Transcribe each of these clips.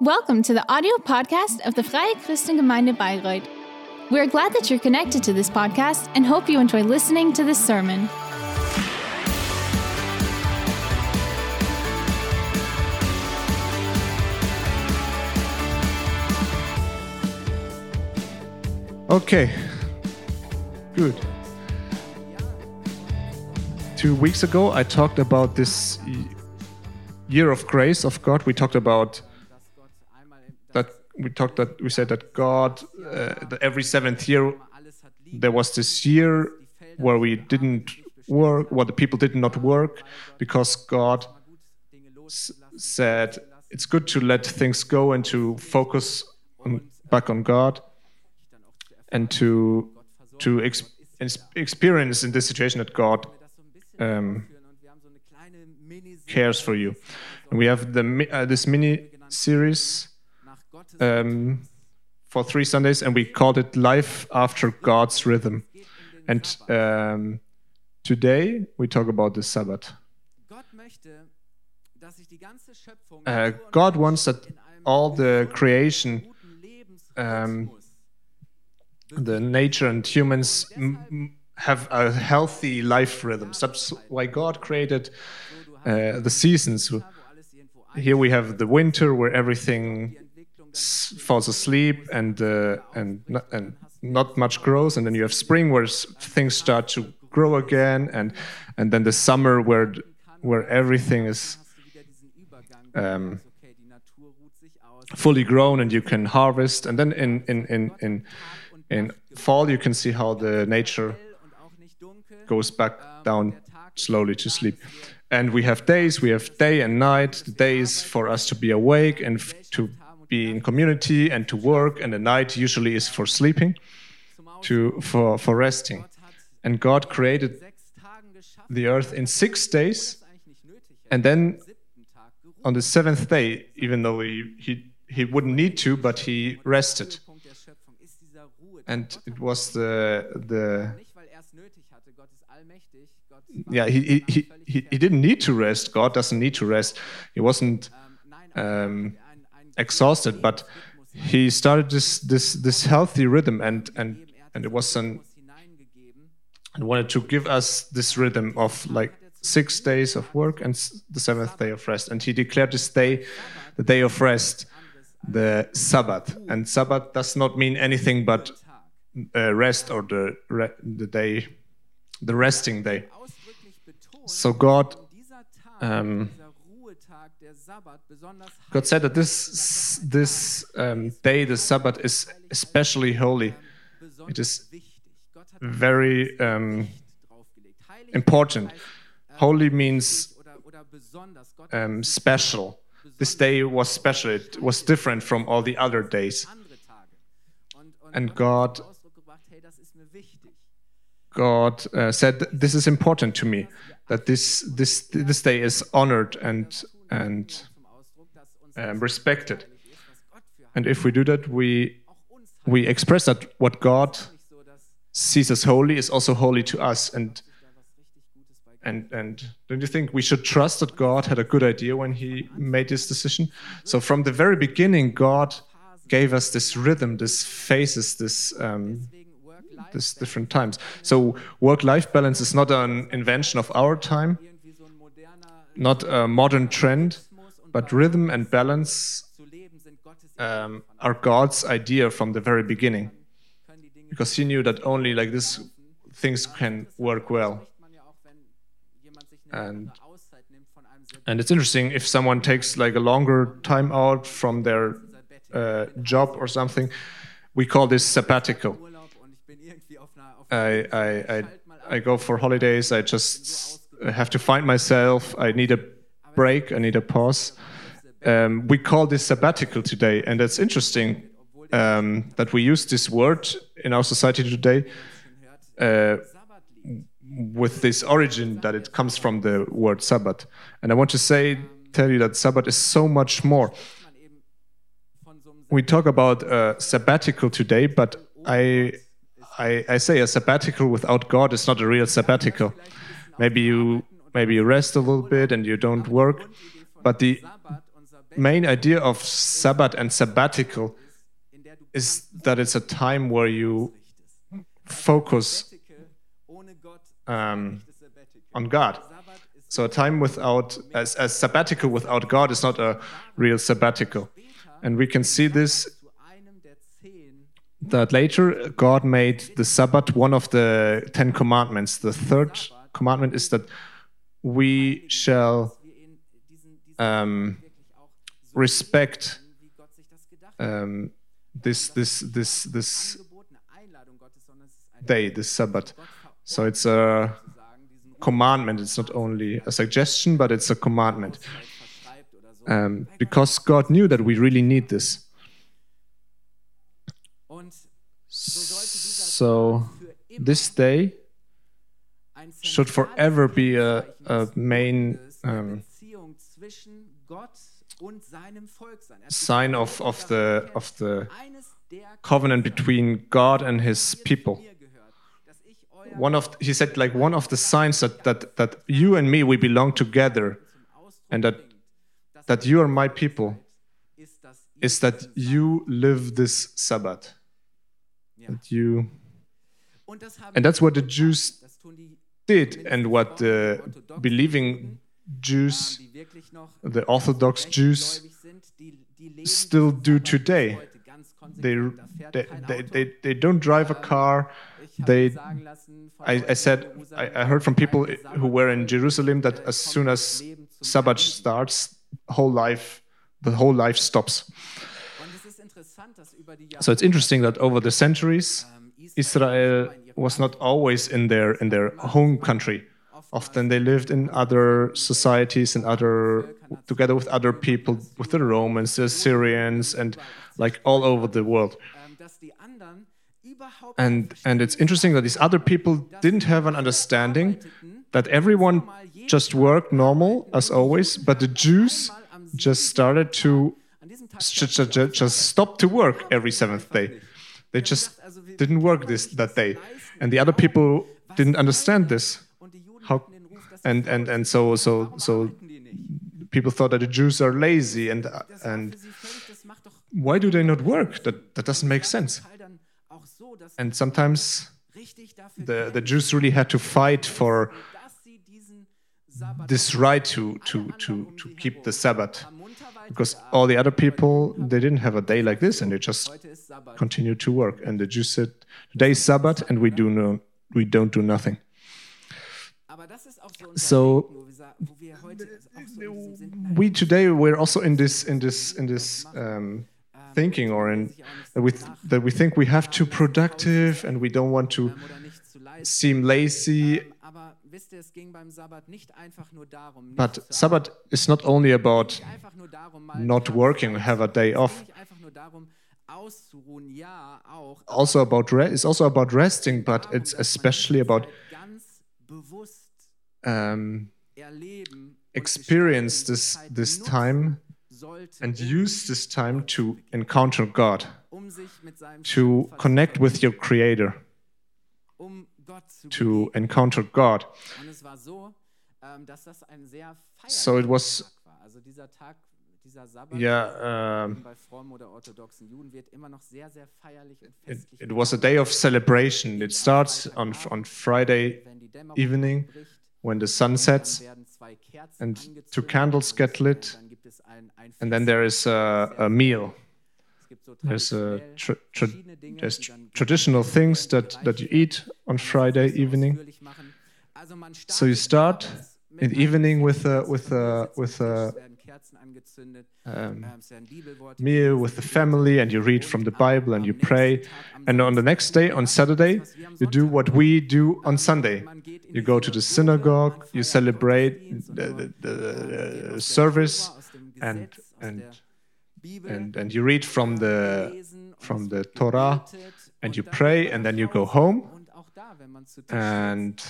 Welcome to the audio podcast of the Freie Christengemeinde Bayreuth. We're glad that you're connected to this podcast and hope you enjoy listening to this sermon. Okay, good. Two weeks ago, I talked about this year of grace of God. We talked about. We talked that we said that God, uh, that every seventh year, there was this year where we didn't work, where the people did not work, because God said it's good to let things go and to focus on, back on God and to to ex- experience in this situation that God um, cares for you. And we have the uh, this mini series um, for three Sundays, and we called it "Life After God's Rhythm." And um, today we talk about the Sabbath. Uh, God wants that all the creation um, the nature and humans have a healthy life rhythm. That's why God created uh, the seasons. Here we have the winter where everything falls asleep and uh, and not, and not much grows, and then you have spring where things start to grow again, and and then the summer where where everything is um, fully grown and you can harvest, and then in in in in in fall you can see how the nature goes back down slowly to sleep. And we have days we have day and night. The days for us to be awake and to be in community and to work and the night usually is for sleeping to for for resting. And god created the earth in 6 days and then on the seventh day even though he he, he wouldn't need to but he rested. And it was the the yeah he he, he he he didn't need to rest. God doesn't need to rest. He wasn't um, exhausted but he started this this this healthy rhythm and and and it was an and wanted to give us this rhythm of like six days of work and the seventh day of rest. And he declared this day the day of rest the sabbath. And sabbath does not mean anything but uh, rest or the re- the day the resting day. So god um, god said that this this um, day the sabbath is especially holy. it is very um, important. holy means um, special. this day was special. It was different from all the other days. And god God uh, said, "This is important to me. That this this this day is honored and and um, respected. And if we do that, we we express that what God sees as holy is also holy to us. And and and don't you think we should trust that God had a good idea when He made this decision? So from the very beginning, God gave us this rhythm, this phases, this. Um, this different times. So work-life balance is not an invention of our time, not a modern trend, but rhythm and balance um, are God's idea from the very beginning, because He knew that only like this things can work well. And and it's interesting if someone takes like a longer time out from their uh, job or something, we call this sabbatical. I, I, I, I go for holidays. I just have to find myself. I need a break. I need a pause. Um, we call this sabbatical today, and it's interesting um, that we use this word in our society today uh, with this origin that it comes from the word Sabbath. And I want to say, tell you that Sabbath is so much more. We talk about uh, sabbatical today, but I I, I say a sabbatical without God is not a real sabbatical. Maybe you maybe you rest a little bit and you don't work, but the main idea of Sabbath and sabbatical is that it's a time where you focus um, on God. So a time without, as, as sabbatical without God is not a real sabbatical. And we can see this that later God made the Sabbath one of the Ten Commandments. The third commandment is that we shall um, respect um, this this this this day, this Sabbath. So it's a commandment. It's not only a suggestion, but it's a commandment. Um, because God knew that we really need this. So this day should forever be a, a main um, sign of, of the of the covenant between God and his people. One of he said like one of the signs that, that that you and me we belong together and that that you are my people is that you live this Sabbath. That you and that's what the Jews did and what the believing Jews, the Orthodox Jews, still do today. They, they, they, they, don't drive a car. They, I, I said, I, I heard from people who were in Jerusalem that as soon as Sabbath starts, whole life, the whole life stops. So it's interesting that over the centuries, Israel was not always in their in their home country. Often they lived in other societies and other together with other people, with the Romans, the Syrians, and like all over the world. And and it's interesting that these other people didn't have an understanding that everyone just worked normal as always, but the Jews just started to just, just, stop to work every seventh day. They just didn't work this that day, and the other people didn't understand this. How, and and and so so so people thought that the Jews are lazy and and why do they not work? That that doesn't make sense. And sometimes the the Jews really had to fight for this right to to to to keep the Sabbath because all the other people they didn't have a day like this and they just continued to work. And the jews said today is sabbath and we do no we don't do nothing. So we today we're also in this in this in this um, thinking or in that we, that we think we have to productive and we don't want to seem lazy but Sabbath is not only about not working, have a day off. Also about re- it's also about resting, but it's especially about um, experience this this time and use this time to encounter God, to connect with your Creator to encounter God. Ähm, so it was, yeah, um, it, it was a day of celebration. It starts on, on Friday evening when the sun sets and two candles get lit, and then there is a, a meal there's, a tra tra there's traditional things that, that you eat on Friday evening. So you start in the evening with a, with a, with a um, meal with the family and you read from the Bible and you pray. And on the next day, on Saturday, you do what we do on Sunday. You go to the synagogue, you celebrate the, the, the service and, and and and you read from the from the Torah and you pray and then you go home. And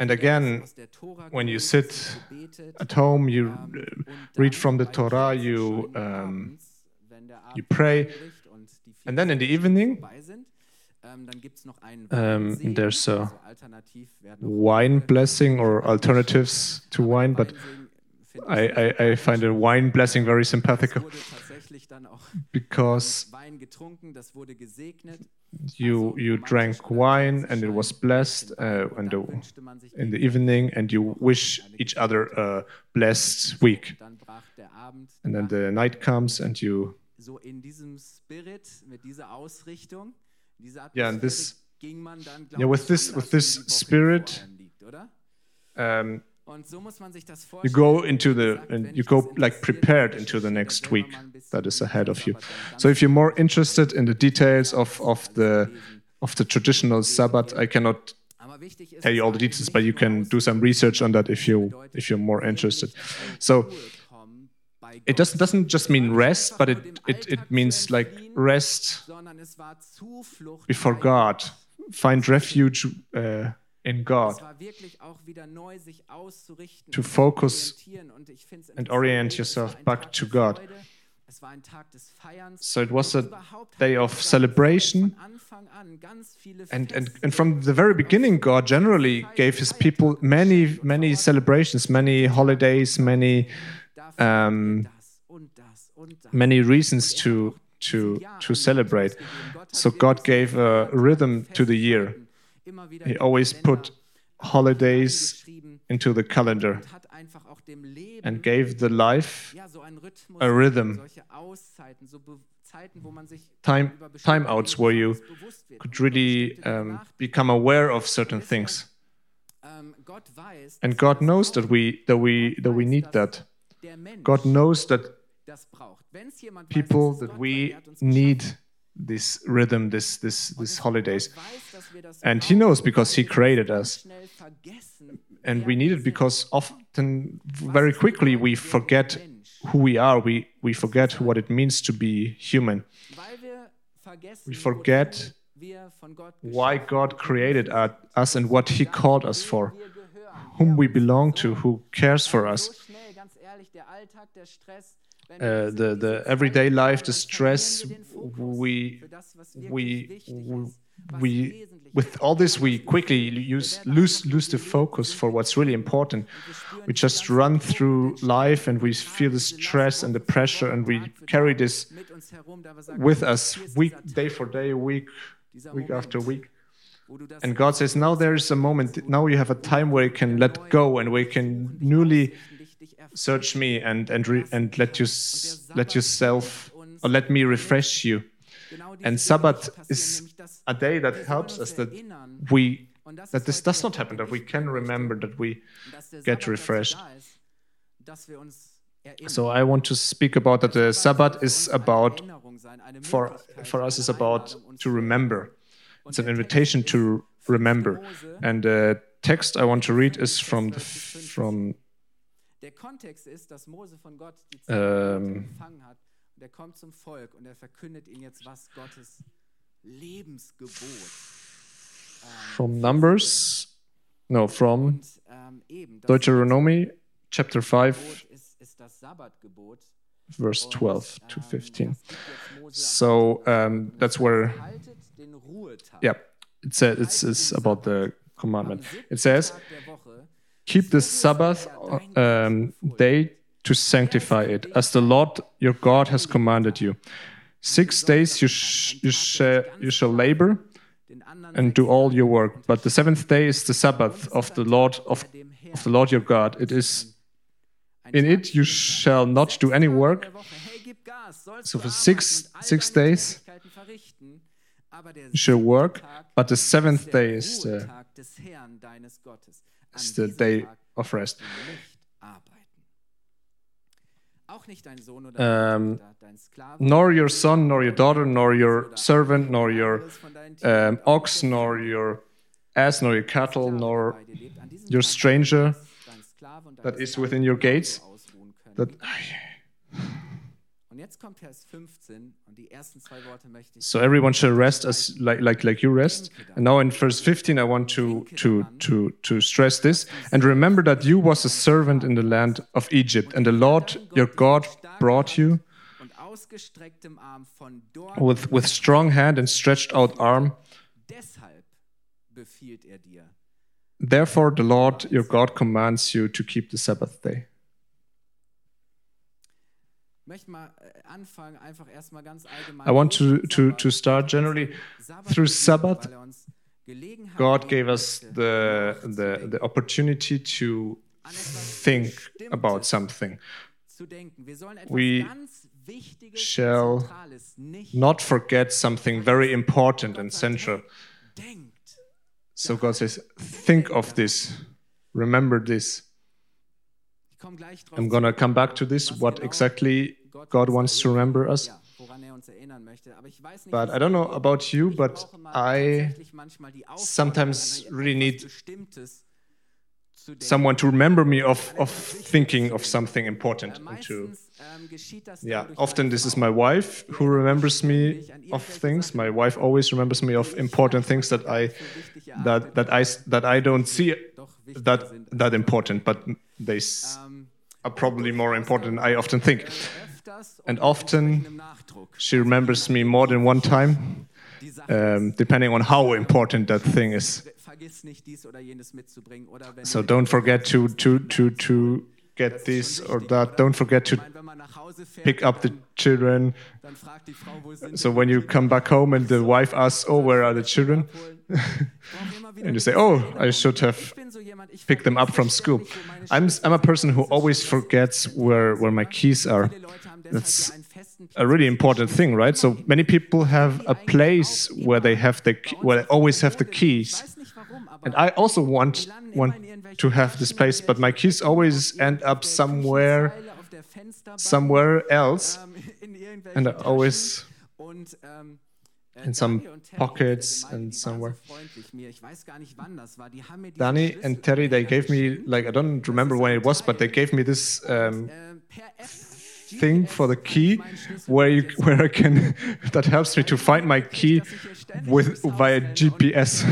and again when you sit at home you read from the Torah you um, you pray. And then in the evening um, there's a wine blessing or alternatives to wine but I, I, I find a wine blessing very sympathetic Es wurde tatsächlich dann auch because Wein getrunken, das wurde gesegnet. you you drank wine and it was blessed uh, and the, Wünschte man sich in the evening and you wish each other a blessed week dann brach der Abend and then the night comes and you so in diesem Spirit, mit dieser Ausrichtung, dieser Yeah, and this- ging man dann, Yeah, with this- with this in die Woche, die spirit, vor einem liegt, oder? um, Und so muss man sich das you go into the and you go like prepared into the next week mal ein bisschen that is ahead of you. So if you're more interested in the details of of the of the traditional sabbath i cannot Aber wichtig ist, tell you all the details but you can do some research on that if you if you're more interested. so Ruhe kommen bei it doesn't doesn't just mean rest but it it, it means like rest sondern es war Zuflucht before god. Find refuge uh, in god Es war wirklich auch wieder neu, sich auszurichten, To focus orientieren. Und ich find's and orient yourself back to God. Freude, Es war ein Tag des Feierns. so it was a day of celebration von Anfang an ganz viele and, and and from the very beginning god generally gave his people many many celebrations many holidays many um, das und das und das. many reasons to to to celebrate so god gave a rhythm to the year he always put holidays into the calendar und hat einfach auch dem Leben and gave the life ja, so einen Rhythmus, a rhythm. solche Auszeiten, so Be Zeiten, wo man sich Time- bestimmte timeouts where you besonders bewusst wird, could really um, become aware of certain things Ähm, and god knows that we that we that we need that god knows that das braucht. Wenn's jemand weiß, people that we der hat uns need. This rhythm this this this holidays. Gott weiß, dass wir das And he knows um because he created us. and we need it because often very quickly we forget who we are. We we forget what it means to be human. Weil wir vergessen, we forget wozu wir von Gott why god created us and what he called us for. Wem wir gehören, whom we belong to who cares for us so schnell, ganz ehrlich, der Alltag, der Stress, wenn Uh, the the everyday life the stress. verlieren wir den Fokus we für das, was wirklich we we, ist, was we wesentlich with all this we quickly use lose lose the focus for what's really important. Und wir spüren we just run through life and we feel the stress and the pressure and we carry this mit uns herum, da wir sagen, with us week day for day week week after week. wo du das and god says now there is a moment now you have a time where you can let go and where you can newly search me and and re, and let you let yourself or let me refresh you. And sabbath is a day that helps us that we that this does not happen that we can remember that we get refreshed. so i want to speak about that the sabbath is about for for us is about to remember. It's an invitation to remember. And the text i want to read is from the from Der Kontext ist, dass Mose von Gott die Ähm. Zeit empfangen hat. Und er kommt zum Volk und er verkündet ihnen jetzt, was Gottes Lebensgebot from numbers no from und ähm, eben deuteronomy chapter 5 Gebot ist, ist das Sabbatgebot. verse Und, 12 to ähm, 15 das gibt jetzt Mose so um, that's where yeah it's a, it's, it's about the commandment it says keep the sabbath um, day to sanctify it as the lord your god has commanded you. Six days you, sh- you, sh- you shall labor and do all your work but the seventh day is the sabbath of the lord of, of the lord your god. It is in it you shall not do any work. So for six- six days you shall work but the seventh day is the, Ruhetag des Herrn deines Gottes. An is the day of rest sollst du nicht arbeiten. Auch nicht dein Sohn oder deine Tochter, dein Sklave, nor your son nor your daughter nor your servant nor your alles von deinen Tieren um, ox nor your ass nor your cattle nor bei dir lebt. An diesem your stranger soll dein Sklave und that is within your gates that so everyone shall rest as like like like you rest. And now in verse 15 i want to to to to stress this. And remember that you was a servant in the land of egypt and the lord your god brought you und ausgestrecktem Arm von dort with with strong hand and stretched out arm. Er therefore the lord your god commands you to keep the sabbath day I want to, to, to start generally through Sabbath. er God gave us the, the, the opportunity to think about something. zu denken. Wir sollen etwas We shall Not forget something very important and central. So God says, think of this, remember this. I'm gonna come back to this, what exactly God wants to remember us. Er uns erinnern möchte. Aber ich weiß nicht, But I don't know about you, but I tatsächlich manchmal die Aufforderung, sometimes really need Bestimmtes zu denken. someone to remember me of, of thinking of something important Äh, and to meistens, ähm, yeah often this is my wife who remembers me of things. My wife always remembers me of important things that i gar nicht für wichtig that that i that i don't see that that important but they are probably more important than i often think. And often she remembers me more than one time um, depending on how important that thing is. So don't forget to to to to get this or that. Don't forget to pick up the children. So when you come back home and the wife asks oh where are the children? And you say oh i should have Ich bin so jemand, ich pick them up from school. ständig, wo meine I'm, I'm a person who always forgets where, where my keys are. Viele Leute haben deshalb That's ja einen festen A really important thing, right? So many people have a place where they have the where they always have the keys, weiß nicht warum, aber and I also want want to have this place, but my keys always end up somewhere Küchenzeile, auf der Fensterbank, somewhere else, ähm, and I always in some pockets and somewhere. Danny and Terry they gave me like I don't remember when it was, but they gave me this um, thing for the key where you where I can that helps me to find my key with via GPS.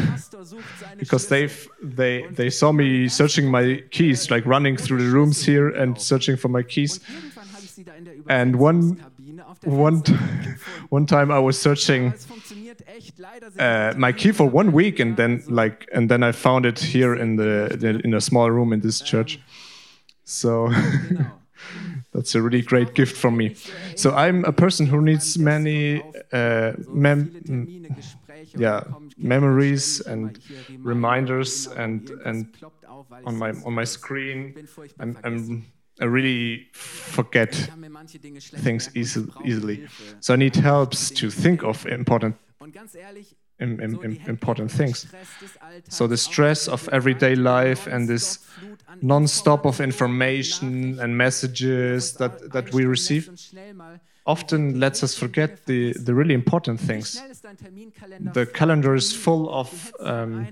because they they they saw me searching my keys like running through the rooms here and searching for my keys And one- one one time i was searching Aber es funktioniert echt. Leider sehr uh, my key for one week and then like and then i found it here in the, in a small room in this church. So that's a really great gift from me. so i'm a person who needs many uh, mem- Gespräche, yeah, und da kommt memories and reminders and- and ploppt auf, weil on my on my screen. Ich bin furchtbar i'm. I'm i really forget things easy, easily. So I need helps to think of important im, im, im, important things. So the stress of everyday life and this non-stop of information and messages that, that we receive often lets us forget the, the really important things. The calendar is full of um,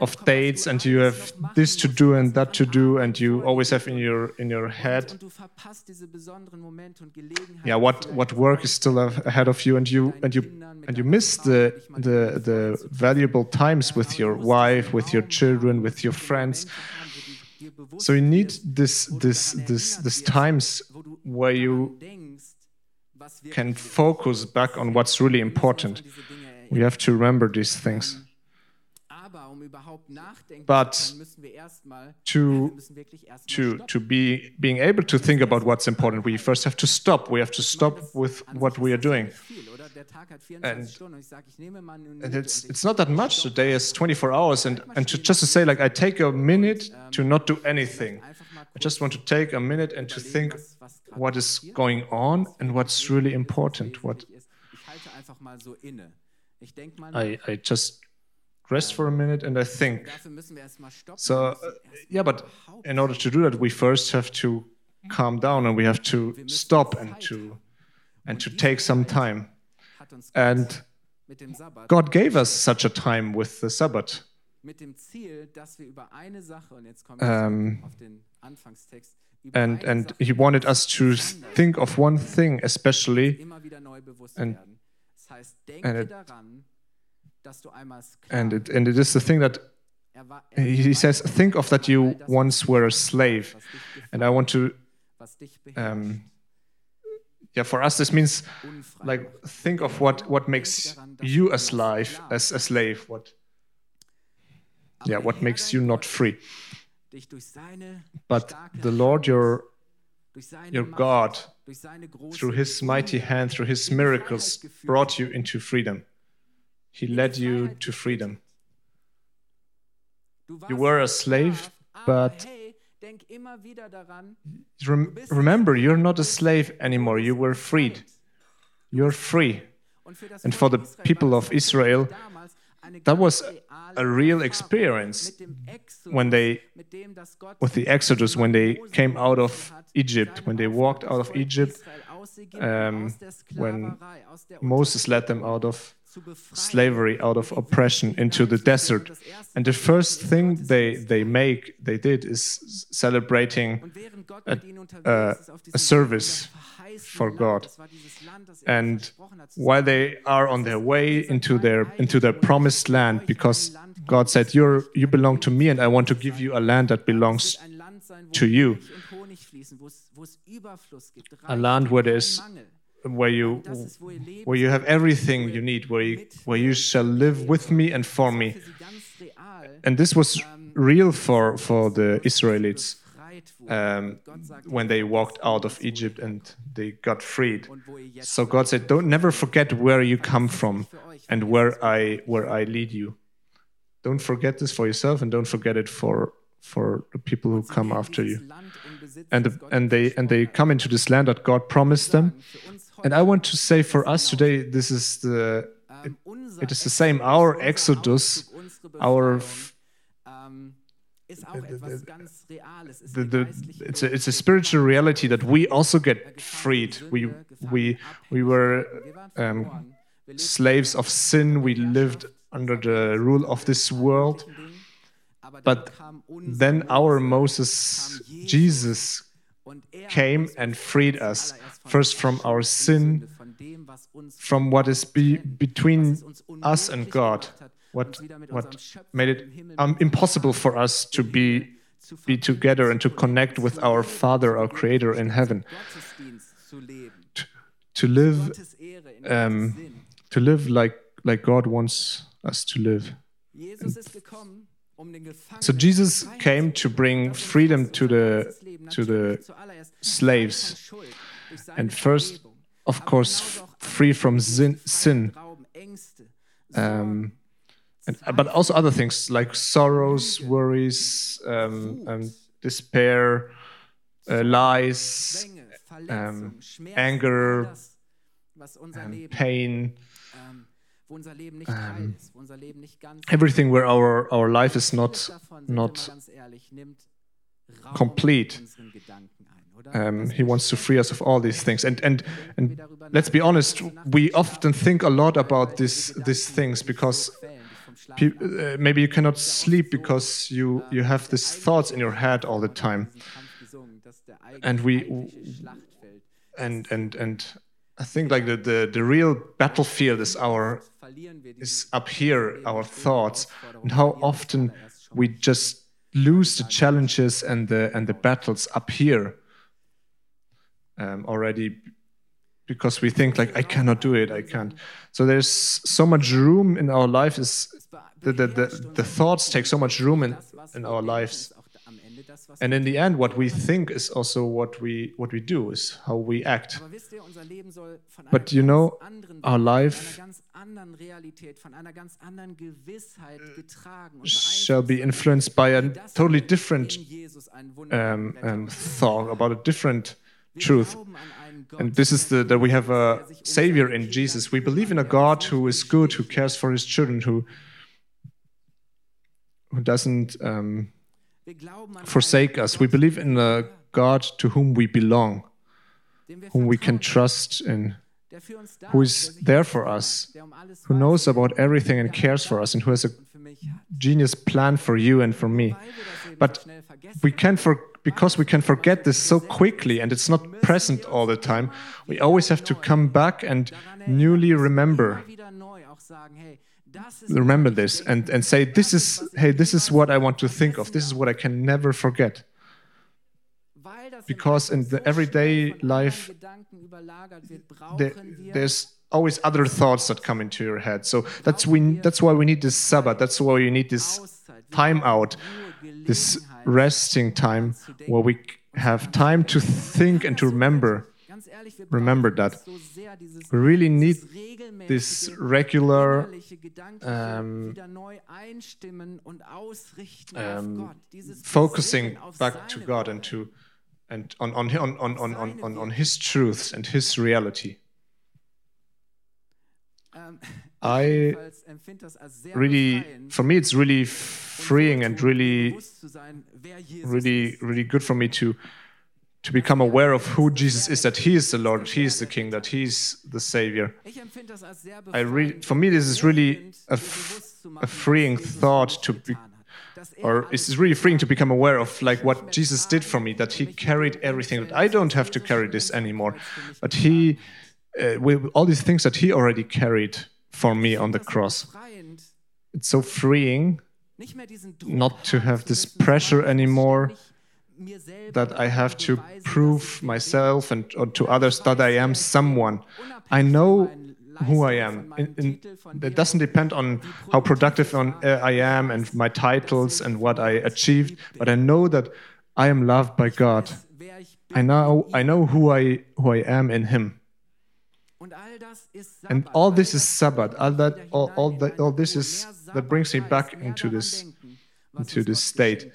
of dates and you have this to do and that to do and you always have in your in your head yeah what what work is still ahead of you and you and you and you miss the the the valuable times with your wife with your children with your friends so you need this this this this times where you can focus back on what's really important. We have to remember these things. But to- to to be being able to think about what's important we first have to stop. We have to stop with what we are doing Viel, oder? Der Tag hat 24 And- Stunden und ich sage, ich nehme mal eine and Minute it's it's not that much the day is 24 hours and and to just to say like i take a minute to not do anything i just want to take a minute and to think was, was gerade what is going on and what's really wichtig ist, was important what wesentlich ist. Ich halte einfach mal so inne. Ich denke mal, i i just rest for a minute and i think dafür müssen wir erstmal stoppen. So, uh, yeah, but in order to do that, we first have to calm down and we have to stop and to and to take some time. Hat uns Gott And mit dem Sabbat, God gave us such a time with the Sabbath. mit dem Ziel, dass wir über eine Sache, und jetzt kommen wir zurück auf den Anfangstext, über And and He wanted us to think of one thing especially, immer wieder neu bewusst And- werden. Das heißt, and it- daran, dass du einmal Sklave and it and it is the thing that er er He says, think of that you once were a slave. And I want to, was dich beherrscht, um, yeah, for us this means like think of what what makes you a slave, as a slave. What yeah, what makes you not free. But the Lord your your God, through his mighty hand, through his miracles, brought you into freedom. He led you to freedom. You were a slave, but- Rem- remember, you're not a slave anymore. You were freed. You're free. Und für das And for the people of Israel, that was a real experience mit dem Exodus, when they mit dem, dass Gott with the Exodus, when they came out of Egypt, when they walked out of Egypt, Israel aus Ägypten, um, when Sklaverei, aus der Moses led them out of slavery, out of oppression, into the desert. Und das Erste, And the first thing they, they make, they did, is celebrating Und während Gott a- mit ihnen unterwegs a- ist auf diesem a service for God. das war dieses Land, das and versprochen while they are on their way into mein their into their promised land because God said you're you belong to me and I want to give you a land that belongs wird ein Land sein, wo to you. Milch und Honig fließen, wo es, wo es Überfluss gibt, a land where there's Mangel. Where you where you have everything you need where you where you shall live with me and for me and this was real for for the Israelites um, when they walked out of Egypt and they got freed so God said don't never forget where you come from and where I where I lead you. Don't forget this for yourself and don't forget it for for the people who come after you. And the, and they and they come into this land that God promised them. And I want to say for us today, this is the unser it is the same. Our Exodus, our the, the it's a, it's a spiritual reality that we also get freed. We we we were um, slaves of sin. We lived under the rule of this world. But then our Moses, Jesus, Er came and freed us, first from our sin, Sünde, von dem, was uns from what is be, between us and God, what uns wieder mit what made it um, impossible for us to be be together and to connect with our Father, our Creator in heaven, to live Gottes Ehre in um, to live like like God wants us to live. Um So Jesus came to bring freedom to the to the slaves. frei von Schuld durch seine and first, of course, free from sin, sin. um, and, but also other things like sorrows, worries, um, um, despair, uh, lies, Zwänge, anger, das, was unser um, Leben, pain, wo unser Leben nicht heil ist, wo unser Leben nicht ganz everything where our our life is not davon, sind wir not mal ganz ehrlich, nimmt Raum complete. in unseren Gedanken ein, oder? um, he wants to free us of all these things. And and and let's be honest also nach dem we often think a lot about this these things because so quälen, dich vom Schlaf pe- uh, maybe you cannot Es ist ja oft sleep because you ähm, you have these thoughts in your head all the time. diesen Kampf gesungen, dass der And we- and and and I think like the the, the real battlefield is our is up here our thoughts. And how often we just lose the challenges and the and the battles up here um, already because we think like I cannot do it I can't. So there's so much room in our life is the, the, the, the thoughts take so much room in, in our lives and in the end what we think is also what we what we do is how we act. Aber wisst ihr, unser Leben soll von einer But you know, our life von einer ganz anderen Realität, von einer ganz anderen Gewissheit getragen und shall be influenced by a wie totally different in Jesus ein Wunder um, um, thought about a different truth. glauben an einen Gott, and this is the that we have a der sich savior in jesus. we believe in a god sich who nicht is good who cares for his children who who doesn't um, Wir glauben an forsake us. We believe in a god to whom we belong whom we can trust in der für uns da who is there for us, um who knows about everything and cares for us and who has a ist und für mich hat. genius plan for you and for me. Weil wir das eben But so schnell vergessen we can for because we can forget this so quickly and it's not present all the time we always have to come back and newly remember remember this and and say this is hey this is what i want to think of. This is what i can never forget. Because in the everyday life, there, there's always other thoughts that come into your head. So that's we that's why we need this sabbath. That's why you need this time out this resting time where we have time to think and to remember. Remember that. We really need this regular Gott. Dieses focusing back to God and to and on on on on on on, on, His truths and His reality. I really, for me, it's really freeing and really really really good for me to to become aware of who Jesus is that he is the Lord he is the king that He is the savior I befreiend, for me this is really a, freeing thought to be or it's really freeing to become aware of like what Jesus did for me that he carried everything that I don't have to carry this anymore but he uh, with all these things that he already carried for me on the cross. It's so freeing not to have this pressure anymore that I have to prove ich wer bin. myself and or to others that I am someone. I know who I am. In, in, it doesn't depend on how productive on, uh, I am and my titles and what I achieved, but I know that I am loved by God. weiß, wer ich bin I know I know who I who I am in Him. Und all das ist And all this is Sabbath. All that all, all that all this is that brings me back into this into this state.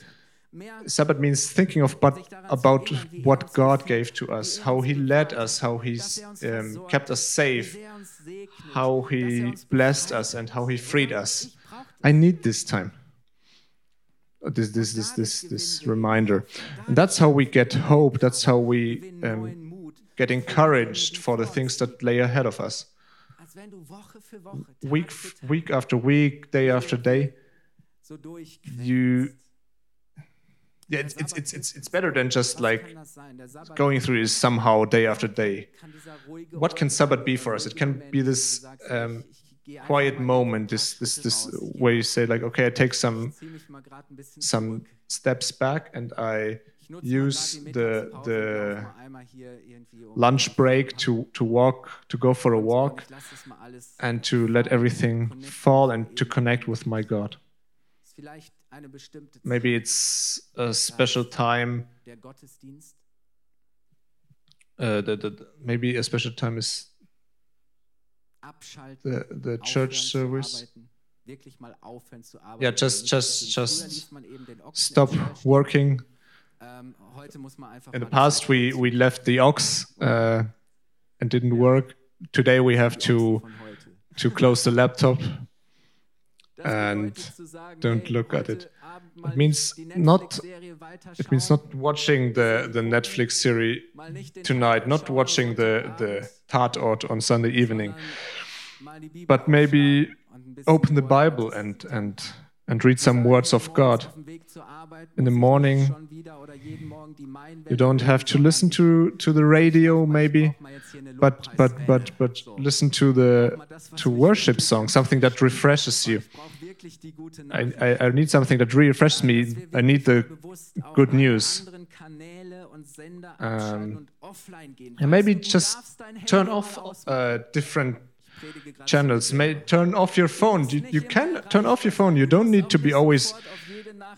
Sabbath means thinking of but sich daran zu about er what God gave to us, er how He led us, how er um, kept us safe, wie sehr er uns segnet, how er He blessed us, and how He freed us. Ich brauch das. I need this time. Uh, This this this this this reminder, and that's how we get hope. That's how we um, get encouraged for the things that lay ahead of us. als wenn du Woche für Woche, Tag Week für f- Tag week after week, day after day, you yeah, it's it's it's it's, it's better than just like kann das sein? Der Sabbat going through this somehow day after day. kann dieser ruhige What can Sabbath be for us? It can be this wo du sagst, um, ich- ich geh einfach quiet moment, this this this where you say like, okay, I take some zieh mich mal grad ein bisschen some steps back and I Ich nutze mal use the the lauf mal einmal hier irgendwie um. lunch break to to walk to go for a walk ich lass das mal alles and to let everything fall and to connect with my God. Ist vielleicht eine bestimmte Zeit, Maybe it's a special time. Uh, the, the, maybe a special time is the the church service. arbeiten, wirklich mal aufhören zu arbeiten. Yeah, just- just- just ließ man eben den Ochsen im Stop working. Ähm, heute muss man einfach In the past, we we left the ox uh, and didn't work. Today, we have to to close the laptop. And bedeutet zu sagen, don't look at it. It means not- It means not watching the the Netflix series mal nicht den tonight, not watching the the Tatort on Sunday evening, sondern mal die Bibel but maybe aufschlagen und ein bisschen open the Bible and and and read some words of God. In the morning, You don't have to listen to to the radio, maybe, but but but but listen to the to worship song, something that refreshes you. I, I, I need something that refreshes me. I need the good news. Um, and maybe just turn off uh, different channels. May turn off your phone. You, you can turn off your phone. You don't need to be always.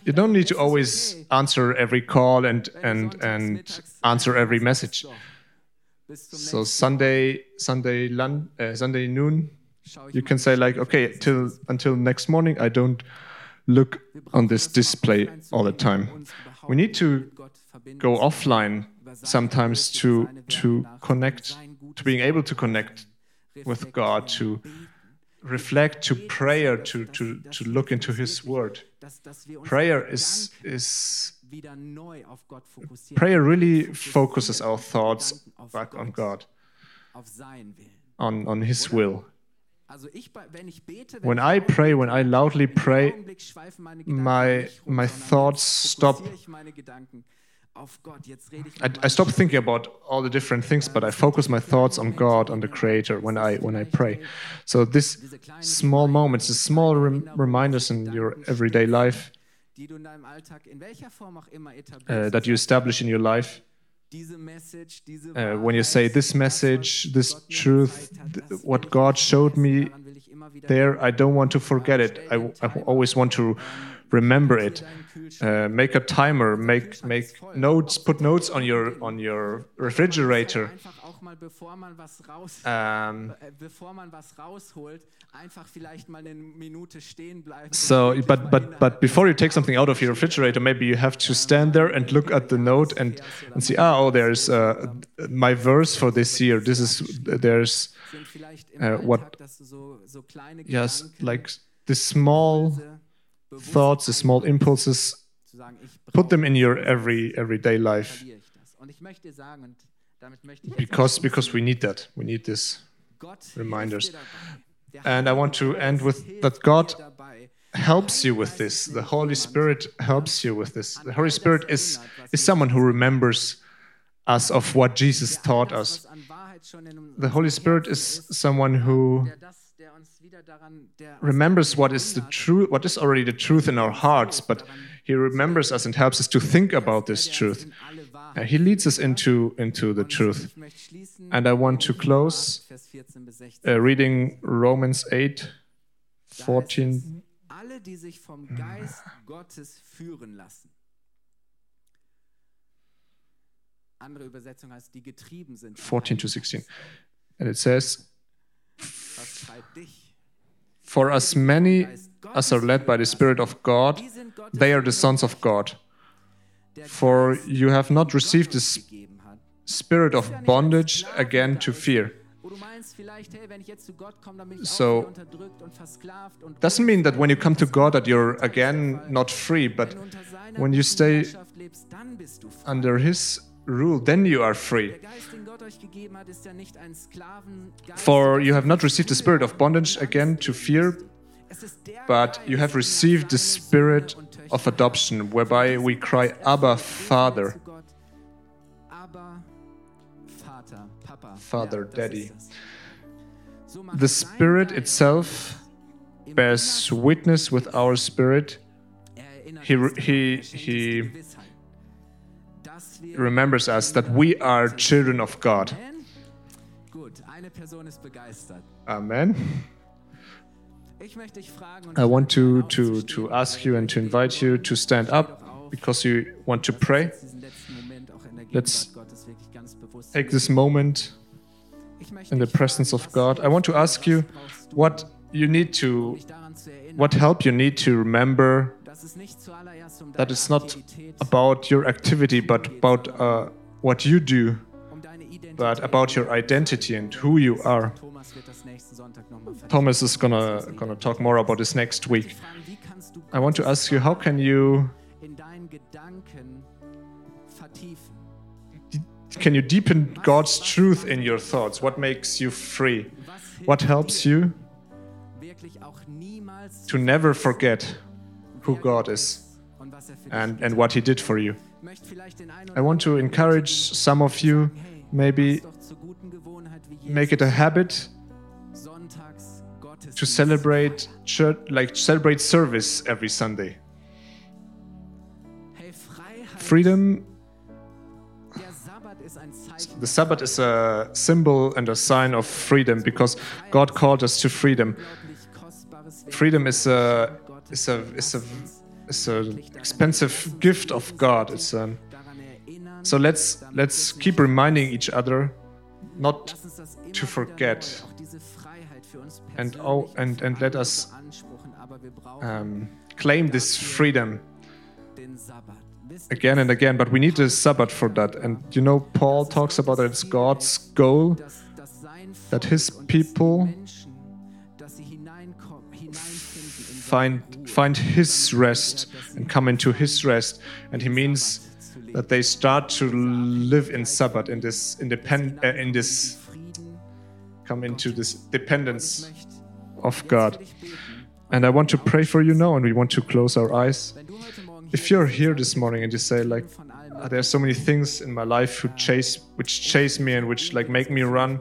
You don't need to always answer every call and and and answer every message. So Sunday Sunday uh, Sunday noon, you can say like, okay, till until next morning, I don't look on this display all the time. We need to go offline sometimes to to connect, to being able to connect with God, to reflect, to prayer, to to to look into His Word. Prayer is is prayer really focuses our thoughts back on God, auf sein Willen. on on His will. Also ich, bei- wenn ich bete, When I pray, when I loudly pray, Augenblick schweifen meine Gedanken my my thoughts stop. Fokussiere ich meine Gedanken auf Gott. Jetzt rede ich I, I stop thinking about all the different things, but I focus my thoughts on God, on the Creator when I when I pray. So this small moments, the small rem- reminders in your everyday life die du in deinem Alltag in welcher Form auch immer uh, that you establish in your life, diese Message, diese uh, when you say this message, this truth, th- what God showed me daran will ich immer wieder there. I don't want to forget it. I, I always want to remember it. Uh, make a timer. Make make notes. Put notes on your on your refrigerator. Um, so, but but but before you take something out of your refrigerator, maybe you have to stand there and look at the note and and see. Ah, oh, there's uh, my verse for this year. This is there's Alltag, what- yes like the small thoughts, the small impulses. zu sagen, ich Put them in your every everyday life verliere ich das. Und ich möchte dir sagen, und damit möchte ich jetzt because because we need that. We need this. Reminders. hilft dir dabei. Der And I want to end with that God helps you with this. The Holy Spirit helps you with this. The Holy Spirit is is someone who remembers us of what Jesus taught us. das, was an Wahrheit schon in The Holy Spirit is someone who remembers what is the truth, what is already the truth in our hearts, but he remembers us and helps us to think about this truth. in alle Wahrheit And he leads us into into the truth. Ich möchte schließen And I want to close, Vers 14 bis 16. Uh, reading Romans 8, Da heißt es, 14 Alle, die sich vom Geist Gottes führen lassen. Andere Übersetzung heißt, die getrieben sind. 14 to 16. And it says, For as many as are led by the Spirit of God, they are the sons of God. For you have not received the spirit of bondage again to fear. So, Doesn't mean that when you come to God that you're again not free, but when you stay under His rule, then you are free. Der Geist, den Gott euch gegeben hat, ist ja nicht ein Sklavengeist. For you have not received the spirit of bondage again to fear, Es ist der but you have received the spirit Söhne und Töchter of adoption, whereby we cry, Abba, Father. zu Gott. Abba, Vater, Papa. Father, Daddy. ist es. So macht The Spirit itself bears witness with our spirit. Er He he- er he remembers us that we are children of God. Amen? Gut, eine Person ist begeistert. Amen. Ich möchte dich fragen und I want to, lade dich ein, to, to ask you and to invite you to stand up because you want to pray. Diesen letzten Moment auch in der Let's Gegenwart Gottes wirklich ganz bewusst Take this moment in the presence of God. I want to ask you was brauchst du, what you need um to, dich daran zu erinnern, what help you need to remember dass es nicht zuallererst um that it's not about your activity, but about uh, what you do, um but about your identity and who you are. Thomas wird das nächsten Sonntag nochmal vertiefen. Thomas is gonna gonna talk more about this next week. möchte dich fragen, wie kannst du I want to ask you, how can you in deinen Gedanken vertiefen? can you deepen God's truth in your thoughts? What makes you free? What helps you wirklich auch niemals to never forget who God is and and what He did for you? I want to encourage some of you, maybe make it a habit to celebrate church, like celebrate service every Sunday. Freedom. The Sabbath is a symbol and a sign of freedom because God called us to freedom. Freedom is a Is a it's a it's an expensive gift of God. It's a, so let's let's keep reminding each other not Lass uns das immer to forget. neu, auch diese Freiheit für uns And oh- and- and let us, beanspruchen, aber wir brauchen um, claim this freedom den Sabbat. Wisst ihr, again and again. But we need the Sabbath for that. And you know, Paul talks about that it's God's goal dass, dass sein that his people find find His rest and come into His rest. And He means Sabbat that they start to live in Sabbath in this independent uh, in this come into this dependence of God. And I want to pray for you now, and we want to close our eyes. If you're here this morning and you say like, "Ah, there's so many things in my life who chase, which chase me and which like make me run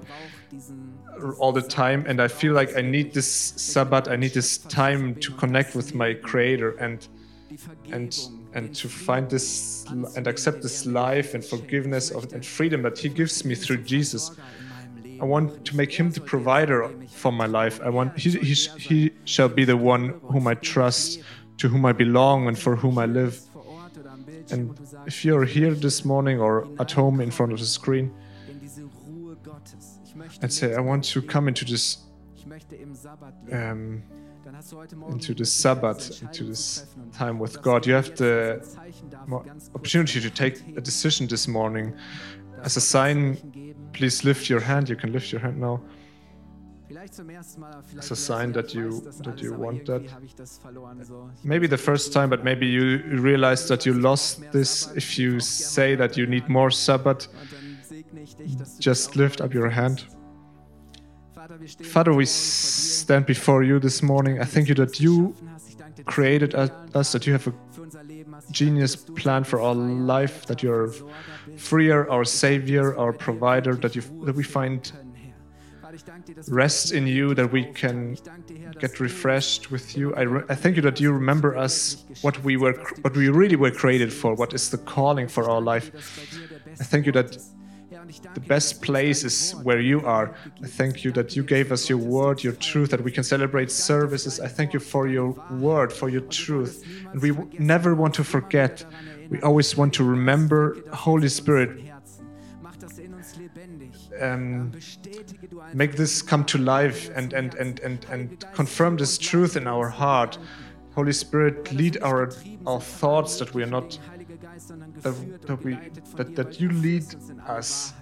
all the time, and I feel like I need this Sabbath, I need this time to connect with my Creator and and and to find this and accept this life and forgiveness of, and freedom that He gives me through Jesus. I want to make him the provider for my life. I want he, he, he shall be the one whom I trust to whom I belong and for whom I live. And if you're here this morning or at home in front of the screen And say, I want to come into this um, into this Sabbath, into this time with God. You have the opportunity to take a decision this morning. As a sign, please lift your hand. You can lift your hand now. As a sign that you- that you want that. Maybe the first time, but maybe you realize that you lost this. If you say that you need more Sabbath, just lift up your hand. Vater, wir stehen Father, we heute Morgen vor stand before you this morning. I thank you that you geschaffen hast. Ich danke dir, dass created us, that you have a für unser Leben hast. Ich genius danke dir, dass du plan for our life, that you're freer, our savior, our provider, that you that we find können, Herr. Vater, ich danke dir, dass wir rest in you, that we can Ich danke dir, Herr, dass get refreshed with you. I, re- I thank you that you remember us, what we were, what we really were created for, what is the calling for our life. dass bei dir der beste I thank you that the best place is where you are. I thank you that you gave us your word, your truth, that we can celebrate services. I thank you for your word, for your truth. And we never want to forget. We always want to remember, Holy Spirit, um, make this come to life and, and, and, and, and confirm this truth in our heart. Holy Spirit, lead our, our thoughts that we are not that, that we that, that you lead us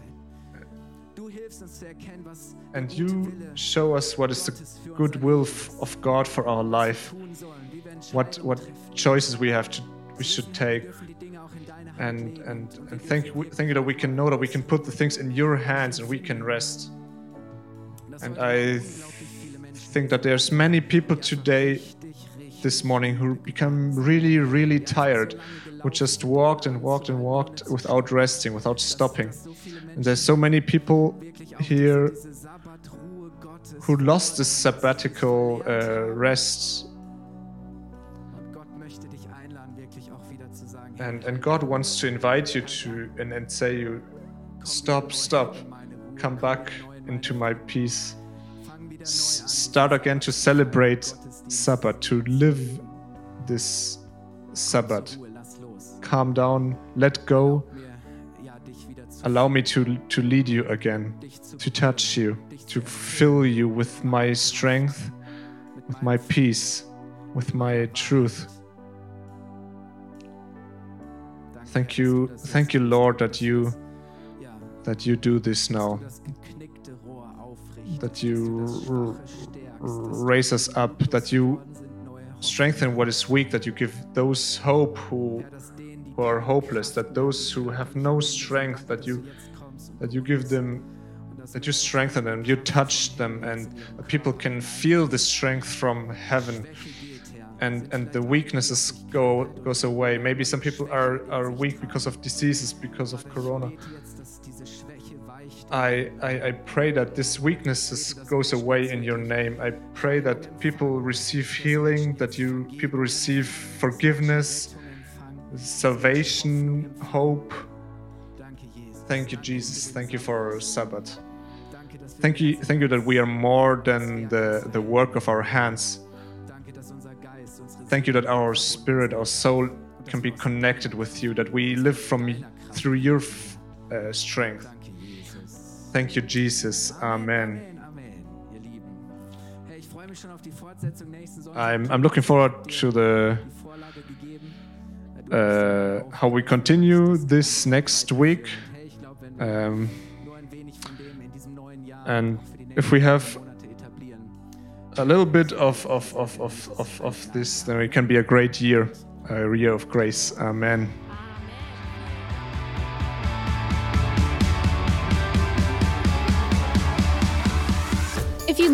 and you show us what is the good will of God for our life, tun sollen, wie wir what what choices we have to we should take, Wir dürfen die Dinge auch in deine Hand and and and thank you thank you that we can know that we can put the things in your hands and we can rest. and I unglaublich viele Menschen Think that there's many people today this morning who become really really tired, who just walked and walked and walked without resting, without stopping. And there's so many people here who lost this sabbatical uh, rest. And and God wants to invite you to and, and say you stop stop. Come back into my peace. S- start again to celebrate Sabbath to live this Sabbath. Calm down let go. Allow me to to lead you again to touch you to fill you with my strength with my peace with my truth. Thank you thank you lord that you that you do this now das geknickte Rohr aufrichtest, that you dass du das Schwache stärkst, dass raise us up, that you geworden sind neue Hoffnung. strengthen what is weak, that you give those hope who, Ja, dass denen, die who are hopeless, that those who have no strength, that you jetzt kommst und that you give them that you strengthen them, you touch them and people can feel the strength from heaven Schwäche geht, Herr. and and the weaknesses go goes away. Maybe some people are are weak because of diseases, because of corona. I, I, I pray that this weakness goes away in your name. I pray that people receive healing, that you people receive forgiveness, salvation, hope. Thank you, Jesus. Thank you for Sabbath. Thank you, thank you that we are more than the, the work of our hands. Thank you that our spirit, our soul can be connected with you, that we live from through your uh, strength. Thank you, Jesus. Amen. Amen, Amen, ihr Lieben. Hey, ich freue mich schon auf die Fortsetzung nächsten Sonntag. I'm, I'm looking forward to the die Vorlage gegeben. Du hast uh, how we continue this next week. Hey, ich glaube, wenn wir Um, nur ein wenig von dem in diesem neuen Jahr and auch für die if we have a little bit of, of, of, of, of, of this, then it can be a great year, a year of grace. Amen.